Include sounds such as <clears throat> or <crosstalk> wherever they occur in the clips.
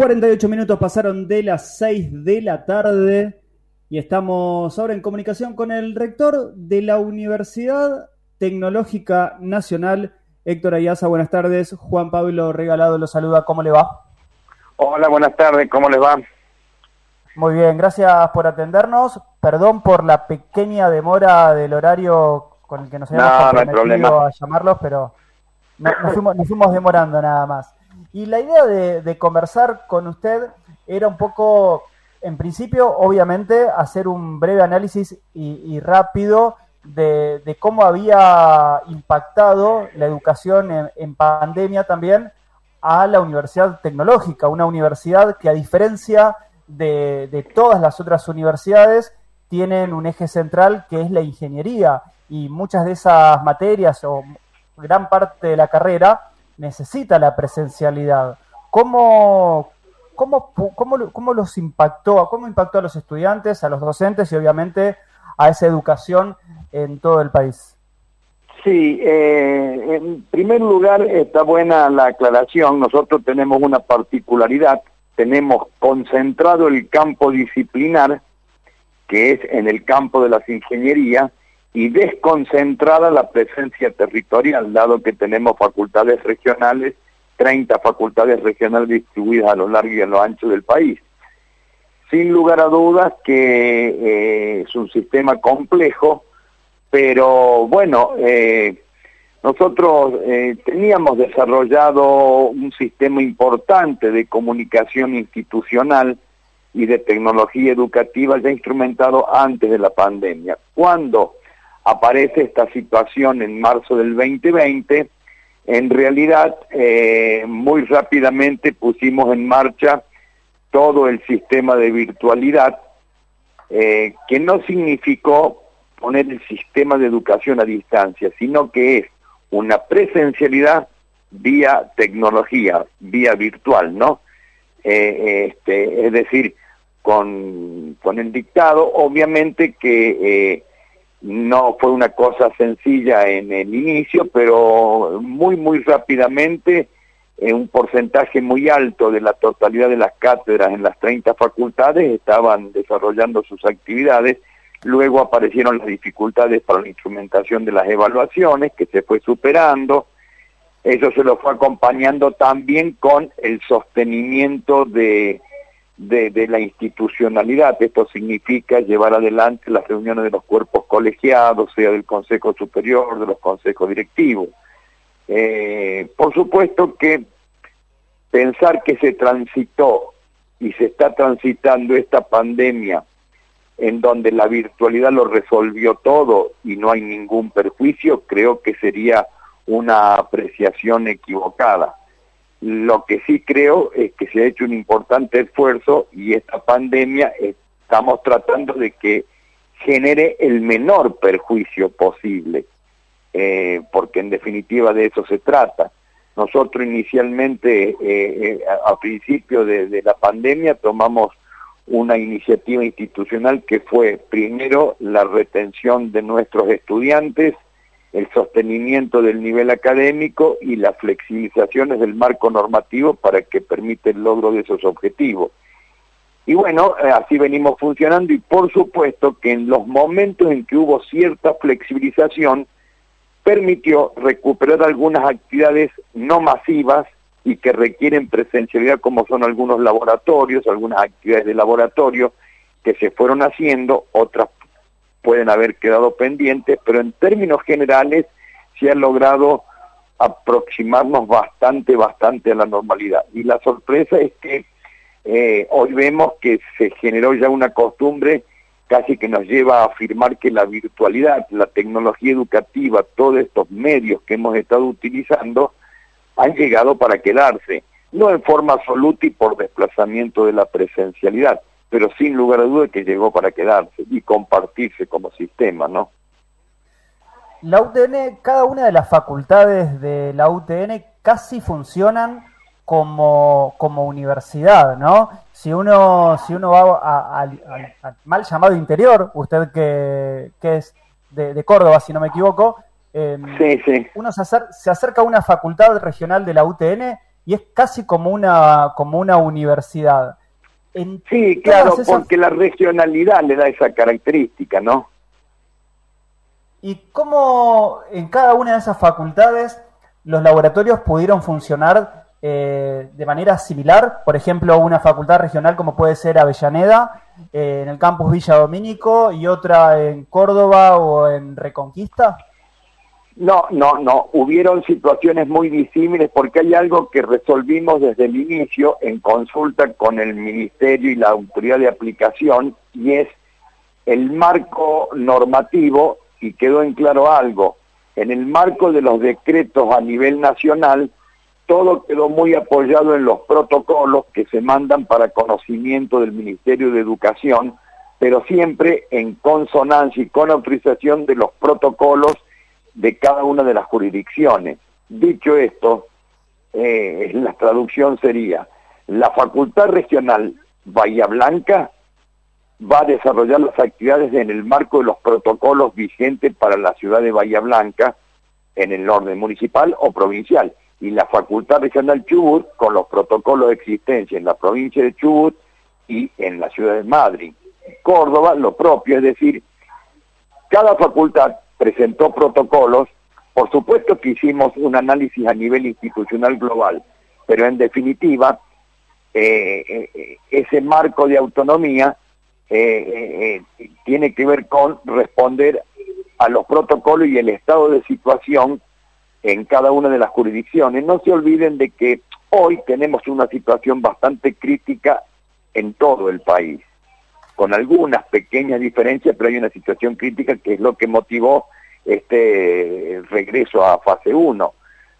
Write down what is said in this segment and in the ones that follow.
48 minutos pasaron de las 6 de la tarde y estamos ahora en comunicación con el rector de la Universidad Tecnológica Nacional, Héctor Ayaza. Buenas tardes. Juan Pablo Regalado lo saluda. ¿Cómo le va? Hola, buenas tardes. ¿Cómo les va? Muy bien, gracias por atendernos. Perdón por la pequeña demora del horario con el que nos habíamos comprometido a llamarlos, pero nos, fuimos, demorando nada más. Y la idea de, conversar con usted era un poco, en principio, obviamente, hacer un breve análisis y, rápido de, cómo había impactado la educación en, pandemia también a la universidad tecnológica, una universidad que a diferencia de, de, todas las otras universidades tienen un eje central que es la ingeniería. Y muchas de esas materias o gran parte de la carrera necesita la presencialidad. ¿Cómo, cómo, cómo, cómo los impactó, cómo impactó a los estudiantes, a los docentes y obviamente a esa educación en todo el país? Sí, eh, en primer lugar está buena la aclaración. Nosotros tenemos una particularidad, tenemos concentrado el campo disciplinar, que es en el campo de las ingenierías, y desconcentrada la presencia territorial, dado que tenemos facultades regionales, 30 facultades regionales distribuidas a lo largo y a lo ancho del país. Sin lugar a dudas que eh, es un sistema complejo, pero bueno, eh, nosotros eh, teníamos desarrollado un sistema importante de comunicación institucional y de tecnología educativa ya instrumentado antes de la pandemia. Cuando aparece esta situación en marzo del 2020, en realidad eh, muy rápidamente pusimos en marcha todo el sistema de virtualidad, eh, que no significó poner el sistema de educación a distancia, sino que es una presencialidad vía tecnología, vía virtual, ¿no? Eh, este, es decir, con, con el dictado, obviamente que no fue una cosa sencilla en el inicio, pero muy, muy rápidamente, en un porcentaje muy alto de la totalidad de las cátedras en las 30 facultades estaban desarrollando sus actividades. Luego aparecieron las dificultades para la instrumentación de las evaluaciones, que se fue superando. Eso se lo fue acompañando también con el sostenimiento de de, la institucionalidad. Esto significa llevar adelante las reuniones de los cuerpos colegiados, sea del Consejo Superior, de los consejos directivos. Eh, por supuesto que pensar que se transitó y se está transitando esta pandemia en donde la virtualidad lo resolvió todo y no hay ningún perjuicio, creo que sería una apreciación equivocada. Lo que sí creo es que se ha hecho un importante esfuerzo y esta pandemia estamos tratando de que genere el menor perjuicio posible, eh, porque en definitiva de eso se trata. Nosotros inicialmente, eh, eh, a, principio de la pandemia, tomamos una iniciativa institucional que fue primero la retención de nuestros estudiantes, el sostenimiento del nivel académico y las flexibilizaciones del marco normativo para que permita el logro de esos objetivos. Y bueno, eh, así venimos funcionando y por supuesto que en los momentos en que hubo cierta flexibilización, permitió recuperar algunas actividades no masivas y que requieren presencialidad como son algunos laboratorios, algunas actividades de laboratorio que se fueron haciendo, otras pueden haber quedado pendientes, pero en términos generales se ha logrado aproximarnos bastante, bastante a la normalidad. Y la sorpresa es que eh, hoy vemos que se generó ya una costumbre casi que nos lleva a afirmar que la virtualidad, la tecnología educativa, todos estos medios que hemos estado utilizando han llegado para quedarse, no en forma absoluta y por desplazamiento de la presencialidad, pero sin lugar a duda que llegó para quedarse y compartirse como sistema, ¿no? La UTN, cada una de las facultades de la UTN casi funcionan como, como universidad, ¿no? Si uno, si uno va al mal llamado interior, usted que, que es de, Córdoba, si no me equivoco, em, uno se, se acerca a una facultad regional de la UTN y es casi como una, como una universidad. Sí, claro, porque la regionalidad le da esa característica, ¿no? ¿Y cómo en cada una de esas facultades los laboratorios pudieron funcionar eh, de manera similar? Por ejemplo, una facultad regional como puede ser Avellaneda, eh, en el campus Villa Domínico, y otra en Córdoba o en Reconquista. No, no, no. Hubieron situaciones muy disímiles porque hay algo que resolvimos desde el inicio en consulta con el Ministerio y la Autoridad de Aplicación y es el marco normativo y quedó en claro algo. En el marco de los decretos a nivel nacional, todo quedó muy apoyado en los protocolos que se mandan para conocimiento del Ministerio de Educación, pero siempre en consonancia y con autorización de los protocolos de cada una de las jurisdicciones. Dicho esto, eh, la traducción sería, la Facultad Regional Bahía Blanca va a desarrollar las actividades en el marco de los protocolos vigentes para la ciudad de Bahía Blanca en el orden municipal o provincial y la Facultad Regional Chubut con los protocolos de existencia en la provincia de Chubut y en la ciudad de Madrid. Córdoba lo propio, es decir, cada facultad presentó protocolos, por supuesto que hicimos un análisis a nivel institucional global, pero en definitiva eh, eh, ese marco de autonomía eh, tiene que ver con responder a los protocolos y el estado de situación en cada una de las jurisdicciones. No se olviden de que hoy tenemos una situación bastante crítica en todo el país, con algunas pequeñas diferencias, pero hay una situación crítica que es lo que motivó este regreso a fase 1.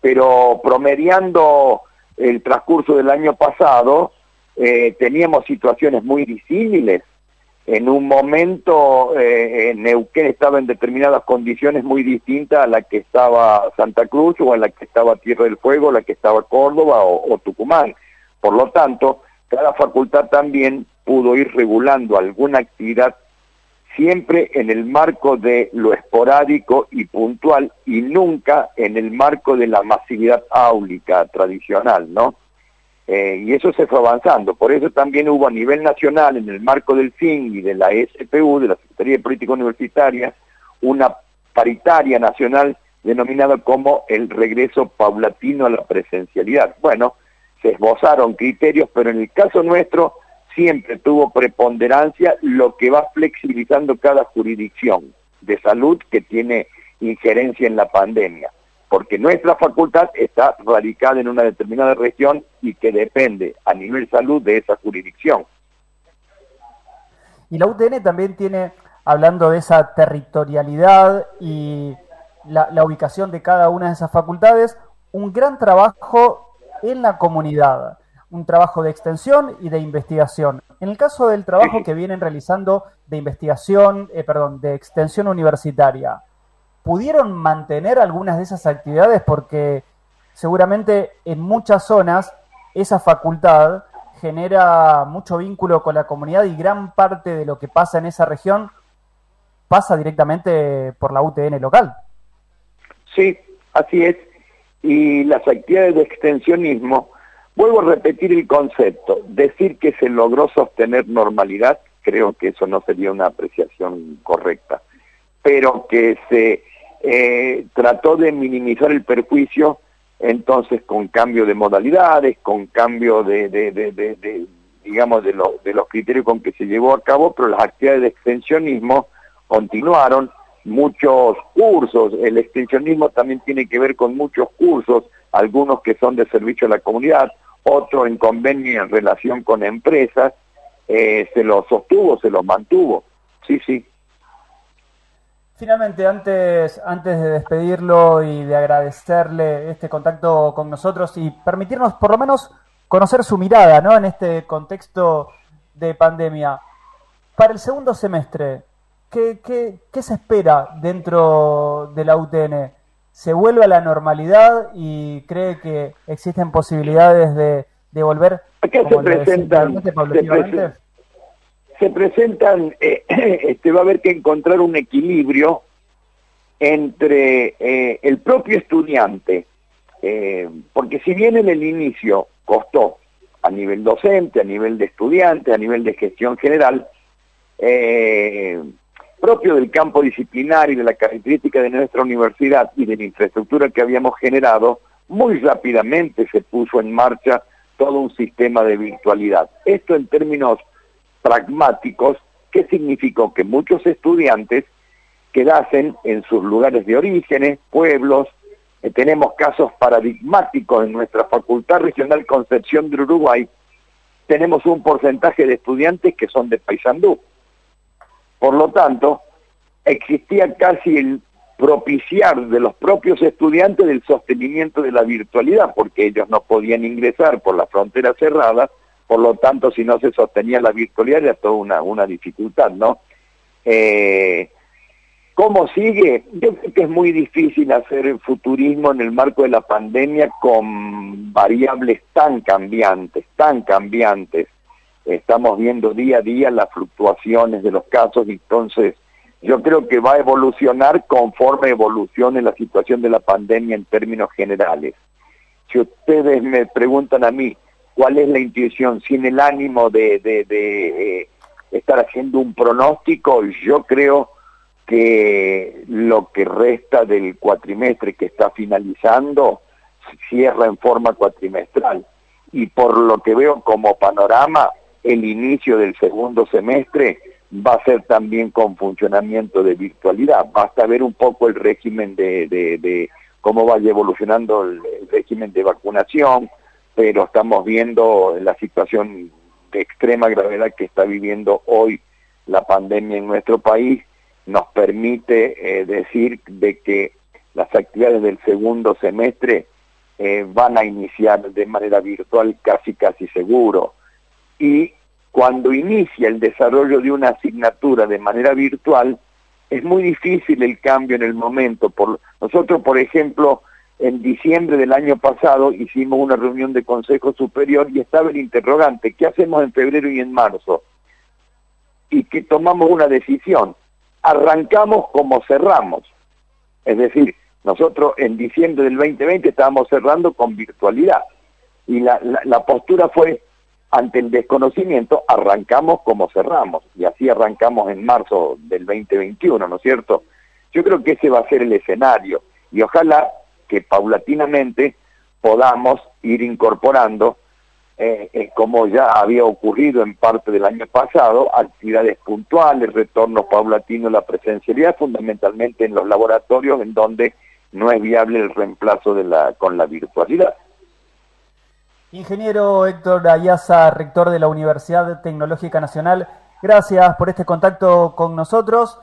Pero promediando el transcurso del año pasado, eh, teníamos situaciones muy disímiles en un momento eh, Neuquén estaba en determinadas condiciones muy distintas a la que estaba Santa Cruz o a la que estaba Tierra del Fuego, a la que estaba Córdoba o, Tucumán. Por lo tanto, cada facultad también pudo ir regulando alguna actividad siempre en el marco de lo esporádico y puntual y nunca en el marco de la masividad áulica tradicional, ¿no? Eh, y eso se fue avanzando. Por eso también hubo a nivel nacional, en el marco del FIN y de la SPU, de la Secretaría de Política Universitaria, una paritaria nacional denominada como el regreso paulatino a la presencialidad. Bueno, se esbozaron criterios, pero en el caso nuestro siempre tuvo preponderancia lo que va flexibilizando cada jurisdicción de salud que tiene injerencia en la pandemia porque nuestra facultad está radicada en una determinada región y que depende a nivel salud de esa jurisdicción. Y la UTN también tiene, hablando de esa territorialidad y la, ubicación de cada una de esas facultades, un gran trabajo en la comunidad, un trabajo de extensión y de investigación. En el caso del trabajo que vienen realizando de investigación, eh, perdón, de extensión universitaria, pudieron mantener algunas de esas actividades porque seguramente en muchas zonas esa facultad genera mucho vínculo con la comunidad y gran parte de lo que pasa en esa región pasa directamente por la UTN local. Sí, así es. Y las actividades de extensionismo, vuelvo a repetir el concepto, decir que se logró sostener normalidad, creo que eso no sería una apreciación correcta, pero que se eh, trató de minimizar el perjuicio, entonces con cambio de modalidades, con cambio de, digamos, de, de los criterios con que se llevó a cabo, pero las actividades de extensionismo continuaron, muchos cursos, el extensionismo también tiene que ver con muchos cursos, algunos que son de servicio a la comunidad, otros en convenio en relación con empresas, eh, se los sostuvo, se los mantuvo, sí, sí. Finalmente, antes, antes de despedirlo y de agradecerle este contacto con nosotros y permitirnos por lo menos conocer su mirada ¿no? en este contexto de pandemia, para el segundo semestre, ¿qué, qué, se espera dentro de la UTN? ¿Se vuelve a la normalidad y cree que existen posibilidades de, de volver? Acá se presentan, se presentan, eh, <clears throat> este, va a haber que encontrar un equilibrio entre eh, el propio estudiante eh, porque si bien en el inicio costó a nivel docente, a nivel de estudiante, a nivel de gestión general, eh, propio del campo disciplinar y de la característica de nuestra universidad y de la infraestructura que habíamos generado, muy rápidamente se puso en marcha todo un sistema de virtualidad. Esto en términos pragmáticos, ¿qué significó? Que muchos estudiantes quedasen en sus lugares de orígenes, pueblos, eh, tenemos casos paradigmáticos en nuestra Facultad Regional Concepción de Uruguay, tenemos un porcentaje de estudiantes que son de Paysandú. Por lo tanto, existía casi el propiciar de los propios estudiantes del sostenimiento de la virtualidad, porque ellos no podían ingresar por la frontera cerrada, por lo tanto, si no se sostenía la virtualidad era toda una, una dificultad, ¿no? Eh, ¿Cómo sigue? Yo creo que es muy difícil hacer futurismo en el marco de la pandemia con variables tan cambiantes, tan cambiantes estamos viendo día a día las fluctuaciones de los casos, y entonces yo creo que va a evolucionar conforme evolucione la situación de la pandemia en términos generales. Si ustedes me preguntan a mí cuál es la intuición sin el ánimo de, de, eh, estar haciendo un pronóstico, yo creo que lo que resta del cuatrimestre que está finalizando cierra en forma cuatrimestral. Y por lo que veo como panorama, el inicio del segundo semestre va a ser también con funcionamiento de virtualidad. Basta ver un poco el régimen de, cómo vaya evolucionando el, régimen de vacunación, pero estamos viendo la situación de extrema gravedad que está viviendo hoy la pandemia en nuestro país, nos permite eh, decir de que las actividades del segundo semestre eh, van a iniciar de manera virtual casi casi seguro y cuando inicia el desarrollo de una asignatura de manera virtual, es muy difícil el cambio en el momento. Nosotros, por ejemplo, en diciembre del año pasado hicimos una reunión de Consejo Superior y estaba el interrogante, ¿qué hacemos en febrero y en marzo? Y que tomamos una decisión, arrancamos como cerramos. Es decir, nosotros en diciembre del 2020 estábamos cerrando con virtualidad y la postura fue ante el desconocimiento arrancamos como cerramos, y así arrancamos en marzo del 2021, ¿no es cierto? Yo creo que ese va a ser el escenario, y ojalá que paulatinamente podamos ir incorporando, eh, eh, como ya había ocurrido en parte del año pasado, actividades puntuales, retornos paulatinos, la presencialidad, fundamentalmente en los laboratorios en donde no es viable el reemplazo de la, con la virtualidad. Ingeniero Héctor Ayaza, rector de la Universidad Tecnológica Nacional, gracias por este contacto con nosotros.